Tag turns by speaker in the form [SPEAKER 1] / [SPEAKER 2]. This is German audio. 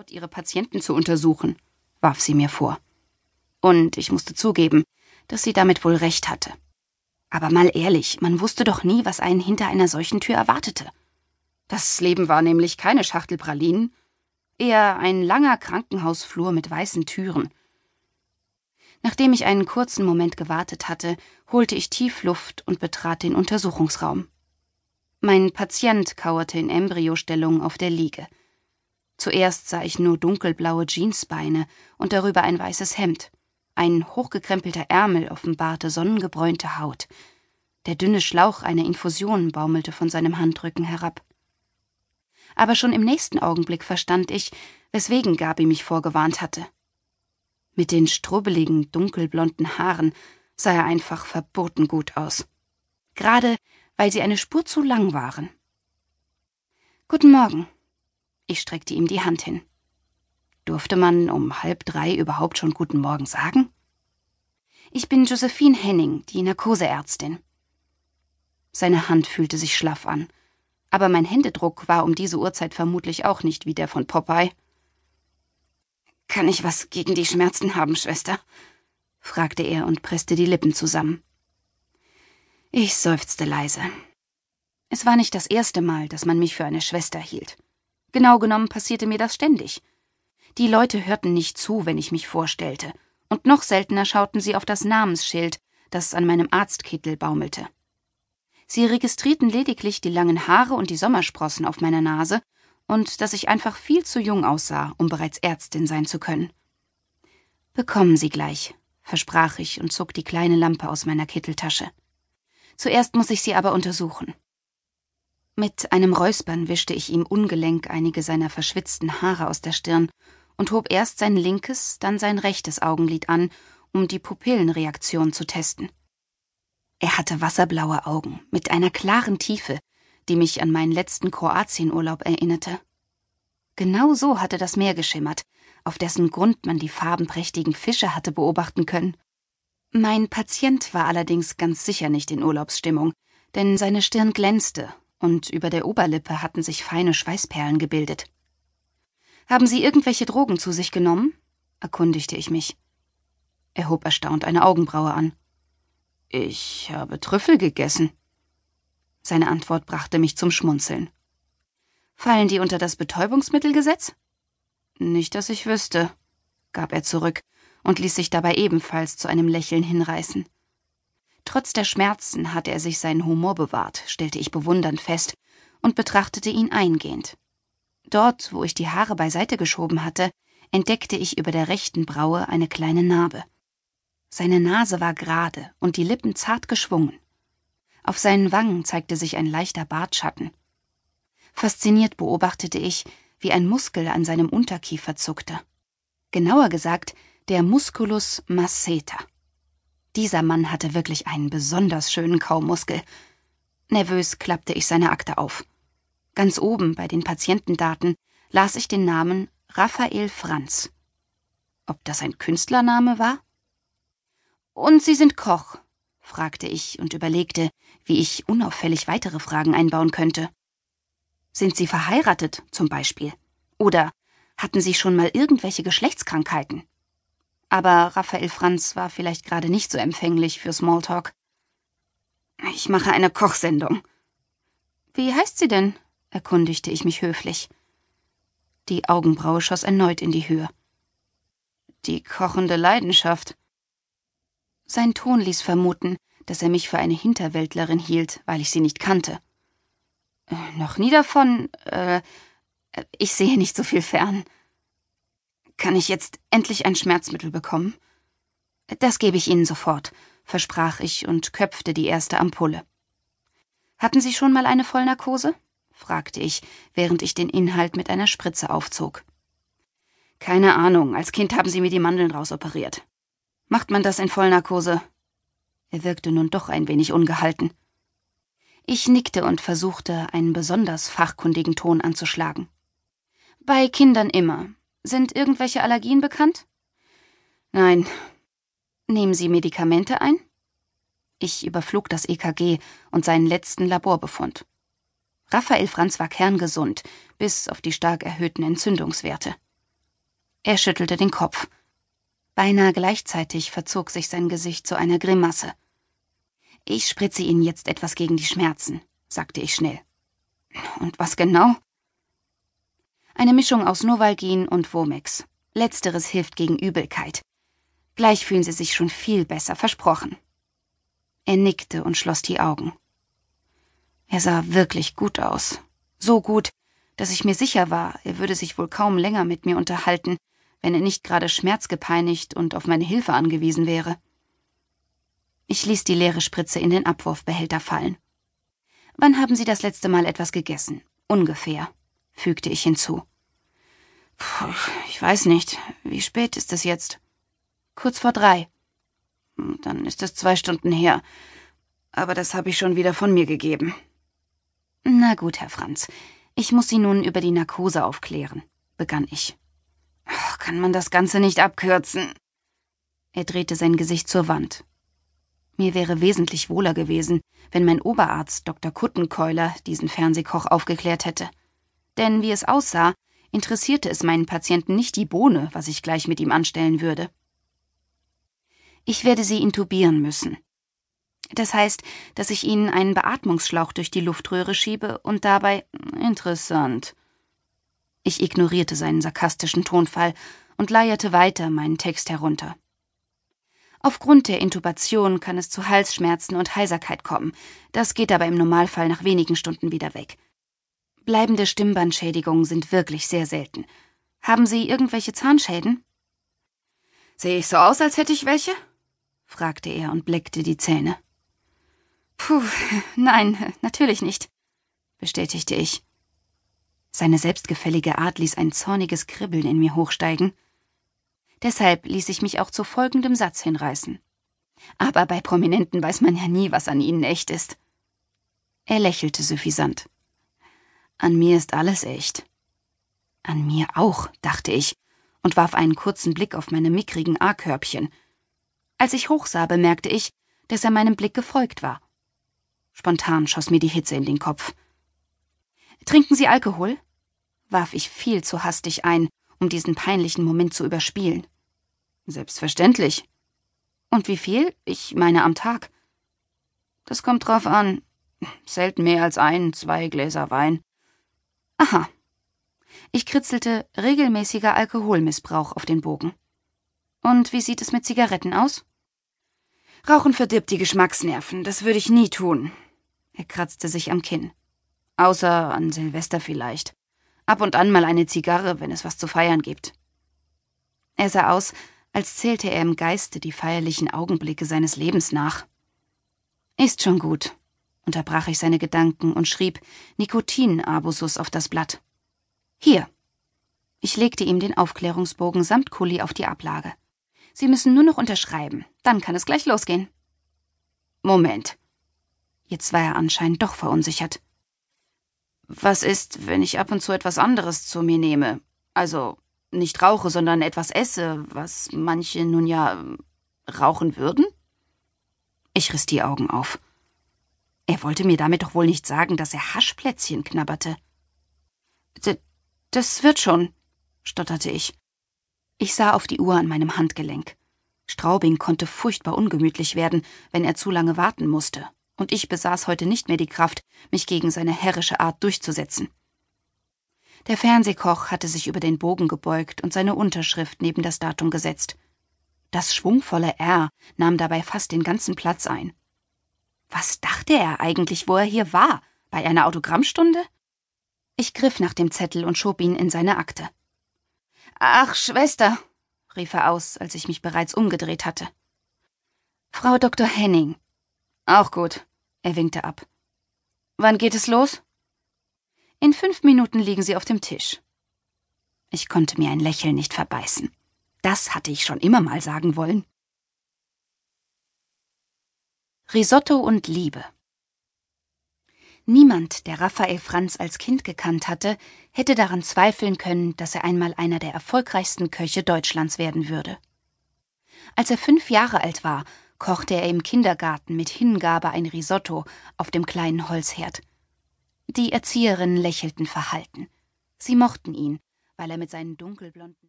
[SPEAKER 1] getraut, ihre Patienten zu untersuchen, warf sie mir vor. Und ich musste zugeben, dass sie damit wohl recht hatte. Aber mal ehrlich, man wusste doch nie, was einen hinter einer solchen Tür erwartete. Das Leben war nämlich keine Schachtel Pralinen, eher ein langer Krankenhausflur mit weißen Türen. Nachdem ich einen kurzen Moment gewartet hatte, holte ich tief Luft und betrat den Untersuchungsraum. Mein Patient kauerte in Embryostellung auf der Liege. Zuerst sah ich nur dunkelblaue Jeansbeine und darüber ein weißes Hemd. Ein hochgekrempelter Ärmel offenbarte sonnengebräunte Haut. Der dünne Schlauch einer Infusion baumelte von seinem Handrücken herab. Aber schon im nächsten Augenblick verstand ich, weswegen Gabi mich vorgewarnt hatte. Mit den strubbeligen, dunkelblonden Haaren sah er einfach verboten gut aus. Gerade weil sie eine Spur zu lang waren. Guten Morgen. Ich streckte ihm die Hand hin. Durfte man um halb drei überhaupt schon Guten Morgen sagen? Ich bin Josephine Henning, die Narkoseärztin. Seine Hand fühlte sich schlaff an, aber mein Händedruck war um diese Uhrzeit vermutlich auch nicht wie der von Popeye. Kann ich was gegen die Schmerzen haben, Schwester? fragte er und presste die Lippen zusammen. Ich seufzte leise. Es war nicht das erste Mal, dass man mich für eine Schwester hielt. Genau genommen passierte mir das ständig. Die Leute hörten nicht zu, wenn ich mich vorstellte, und noch seltener schauten sie auf das Namensschild, das an meinem Arztkittel baumelte. Sie registrierten lediglich die langen Haare und die Sommersprossen auf meiner Nase und dass ich einfach viel zu jung aussah, um bereits Ärztin sein zu können. Bekommen Sie gleich, versprach ich und zog die kleine Lampe aus meiner Kitteltasche. Zuerst muss ich sie aber untersuchen. Mit einem Räuspern wischte ich ihm ungelenk einige seiner verschwitzten Haare aus der Stirn und hob erst sein linkes, dann sein rechtes Augenlid an, um die Pupillenreaktion zu testen. Er hatte wasserblaue Augen mit einer klaren Tiefe, die mich an meinen letzten Kroatienurlaub erinnerte. Genau so hatte das Meer geschimmert, auf dessen Grund man die farbenprächtigen Fische hatte beobachten können. Mein Patient war allerdings ganz sicher nicht in Urlaubsstimmung, denn seine Stirn glänzte und über der Oberlippe hatten sich feine Schweißperlen gebildet. Haben Sie irgendwelche Drogen zu sich genommen? erkundigte ich mich. Er hob erstaunt eine Augenbraue an. Ich habe Trüffel gegessen. Seine Antwort brachte mich zum Schmunzeln. Fallen die unter das Betäubungsmittelgesetz? Nicht, dass ich wüsste, gab er zurück und ließ sich dabei ebenfalls zu einem Lächeln hinreißen. Trotz der Schmerzen hatte er sich seinen Humor bewahrt, stellte ich bewundernd fest und betrachtete ihn eingehend. Dort, wo ich die Haare beiseite geschoben hatte, entdeckte ich über der rechten Braue eine kleine Narbe. Seine Nase war gerade und die Lippen zart geschwungen. Auf seinen Wangen zeigte sich ein leichter Bartschatten. Fasziniert beobachtete ich, wie ein Muskel an seinem Unterkiefer zuckte. Genauer gesagt, der Musculus masseter. Dieser Mann hatte wirklich einen besonders schönen Kaumuskel. Nervös klappte ich seine Akte auf. Ganz oben bei den Patientendaten las ich den Namen Raphael Franz. Ob das ein Künstlername war? Und Sie sind Koch? fragte ich und überlegte, wie ich unauffällig weitere Fragen einbauen könnte. Sind Sie verheiratet, zum Beispiel? Oder hatten Sie schon mal irgendwelche Geschlechtskrankheiten? Aber Raphael Franz war vielleicht gerade nicht so empfänglich für Smalltalk. Ich mache eine Kochsendung. Wie heißt sie denn? erkundigte ich mich höflich. Die Augenbraue schoss erneut in die Höhe. Die kochende Leidenschaft. Sein Ton ließ vermuten, dass er mich für eine Hinterwäldlerin hielt, weil ich sie nicht kannte. Äh, noch nie davon. Äh, ich sehe nicht so viel fern. Kann ich jetzt endlich ein Schmerzmittel bekommen? Das gebe ich Ihnen sofort, versprach ich und köpfte die erste Ampulle. Hatten Sie schon mal eine Vollnarkose? fragte ich, während ich den Inhalt mit einer Spritze aufzog. Keine Ahnung, als Kind haben Sie mir die Mandeln rausoperiert. Macht man das in Vollnarkose? Er wirkte nun doch ein wenig ungehalten. Ich nickte und versuchte, einen besonders fachkundigen Ton anzuschlagen. Bei Kindern immer, sind irgendwelche Allergien bekannt? Nein. Nehmen Sie Medikamente ein? Ich überflog das EKG und seinen letzten Laborbefund. Raphael Franz war kerngesund, bis auf die stark erhöhten Entzündungswerte. Er schüttelte den Kopf. Beinahe gleichzeitig verzog sich sein Gesicht zu einer Grimasse. Ich spritze Ihnen jetzt etwas gegen die Schmerzen, sagte ich schnell. Und was genau? Eine Mischung aus Novalgin und Womex. Letzteres hilft gegen Übelkeit. Gleich fühlen Sie sich schon viel besser, versprochen. Er nickte und schloss die Augen. Er sah wirklich gut aus. So gut, dass ich mir sicher war, er würde sich wohl kaum länger mit mir unterhalten, wenn er nicht gerade schmerzgepeinigt und auf meine Hilfe angewiesen wäre. Ich ließ die leere Spritze in den Abwurfbehälter fallen. Wann haben Sie das letzte Mal etwas gegessen? Ungefähr, fügte ich hinzu. Puh, ich weiß nicht. Wie spät ist es jetzt? Kurz vor drei. Hm, dann ist es zwei Stunden her. Aber das habe ich schon wieder von mir gegeben. Na gut, Herr Franz. Ich muss Sie nun über die Narkose aufklären, begann ich. Kann man das Ganze nicht abkürzen? Er drehte sein Gesicht zur Wand. Mir wäre wesentlich wohler gewesen, wenn mein Oberarzt Dr. Kuttenkeuler diesen Fernsehkoch aufgeklärt hätte. Denn wie es aussah, interessierte es meinen Patienten nicht die Bohne, was ich gleich mit ihm anstellen würde. Ich werde sie intubieren müssen. Das heißt, dass ich ihnen einen Beatmungsschlauch durch die Luftröhre schiebe und dabei interessant. Ich ignorierte seinen sarkastischen Tonfall und leierte weiter meinen Text herunter. Aufgrund der Intubation kann es zu Halsschmerzen und Heiserkeit kommen. Das geht aber im Normalfall nach wenigen Stunden wieder weg. Bleibende Stimmbandschädigungen sind wirklich sehr selten. Haben Sie irgendwelche Zahnschäden? Sehe ich so aus, als hätte ich welche? fragte er und bleckte die Zähne. Puh, nein, natürlich nicht, bestätigte ich. Seine selbstgefällige Art ließ ein zorniges Kribbeln in mir hochsteigen. Deshalb ließ ich mich auch zu folgendem Satz hinreißen. Aber bei Prominenten weiß man ja nie, was an ihnen echt ist. Er lächelte suffisant. An mir ist alles echt. An mir auch, dachte ich und warf einen kurzen Blick auf meine mickrigen A-Körbchen. Als ich hochsah, bemerkte ich, dass er meinem Blick gefolgt war. Spontan schoss mir die Hitze in den Kopf. Trinken Sie Alkohol? warf ich viel zu hastig ein, um diesen peinlichen Moment zu überspielen. Selbstverständlich. Und wie viel? Ich meine am Tag. Das kommt drauf an. Selten mehr als ein, zwei Gläser Wein. Aha. Ich kritzelte regelmäßiger Alkoholmissbrauch auf den Bogen. Und wie sieht es mit Zigaretten aus? Rauchen verdirbt die Geschmacksnerven, das würde ich nie tun. Er kratzte sich am Kinn. Außer an Silvester vielleicht. Ab und an mal eine Zigarre, wenn es was zu feiern gibt. Er sah aus, als zählte er im Geiste die feierlichen Augenblicke seines Lebens nach. Ist schon gut, unterbrach ich seine Gedanken und schrieb Nikotin-Abusus auf das Blatt. Hier. Ich legte ihm den Aufklärungsbogen samt Kuli auf die Ablage. Sie müssen nur noch unterschreiben, dann kann es gleich losgehen. Moment. Jetzt war er anscheinend doch verunsichert. Was ist, wenn ich ab und zu etwas anderes zu mir nehme? Also nicht rauche, sondern etwas esse, was manche nun ja rauchen würden? Ich riss die Augen auf. Er wollte mir damit doch wohl nicht sagen, dass er Haschplätzchen knabberte. D das wird schon, stotterte ich. Ich sah auf die Uhr an meinem Handgelenk. Straubing konnte furchtbar ungemütlich werden, wenn er zu lange warten musste, und ich besaß heute nicht mehr die Kraft, mich gegen seine herrische Art durchzusetzen. Der Fernsehkoch hatte sich über den Bogen gebeugt und seine Unterschrift neben das Datum gesetzt. Das schwungvolle R nahm dabei fast den ganzen Platz ein. Was dachte er eigentlich, wo er hier war? Bei einer Autogrammstunde? Ich griff nach dem Zettel und schob ihn in seine Akte. Ach, Schwester, rief er aus, als ich mich bereits umgedreht hatte. Frau Dr. Henning. Auch gut, er winkte ab. Wann geht es los? In fünf Minuten liegen Sie auf dem Tisch. Ich konnte mir ein Lächeln nicht verbeißen. Das hatte ich schon immer mal sagen wollen. Risotto und Liebe. Niemand, der Raphael Franz als Kind gekannt hatte, hätte daran zweifeln können, dass er einmal einer der erfolgreichsten Köche Deutschlands werden würde. Als er fünf Jahre alt war, kochte er im Kindergarten mit Hingabe ein Risotto auf dem kleinen Holzherd. Die Erzieherinnen lächelten verhalten. Sie mochten ihn, weil er mit seinen dunkelblonden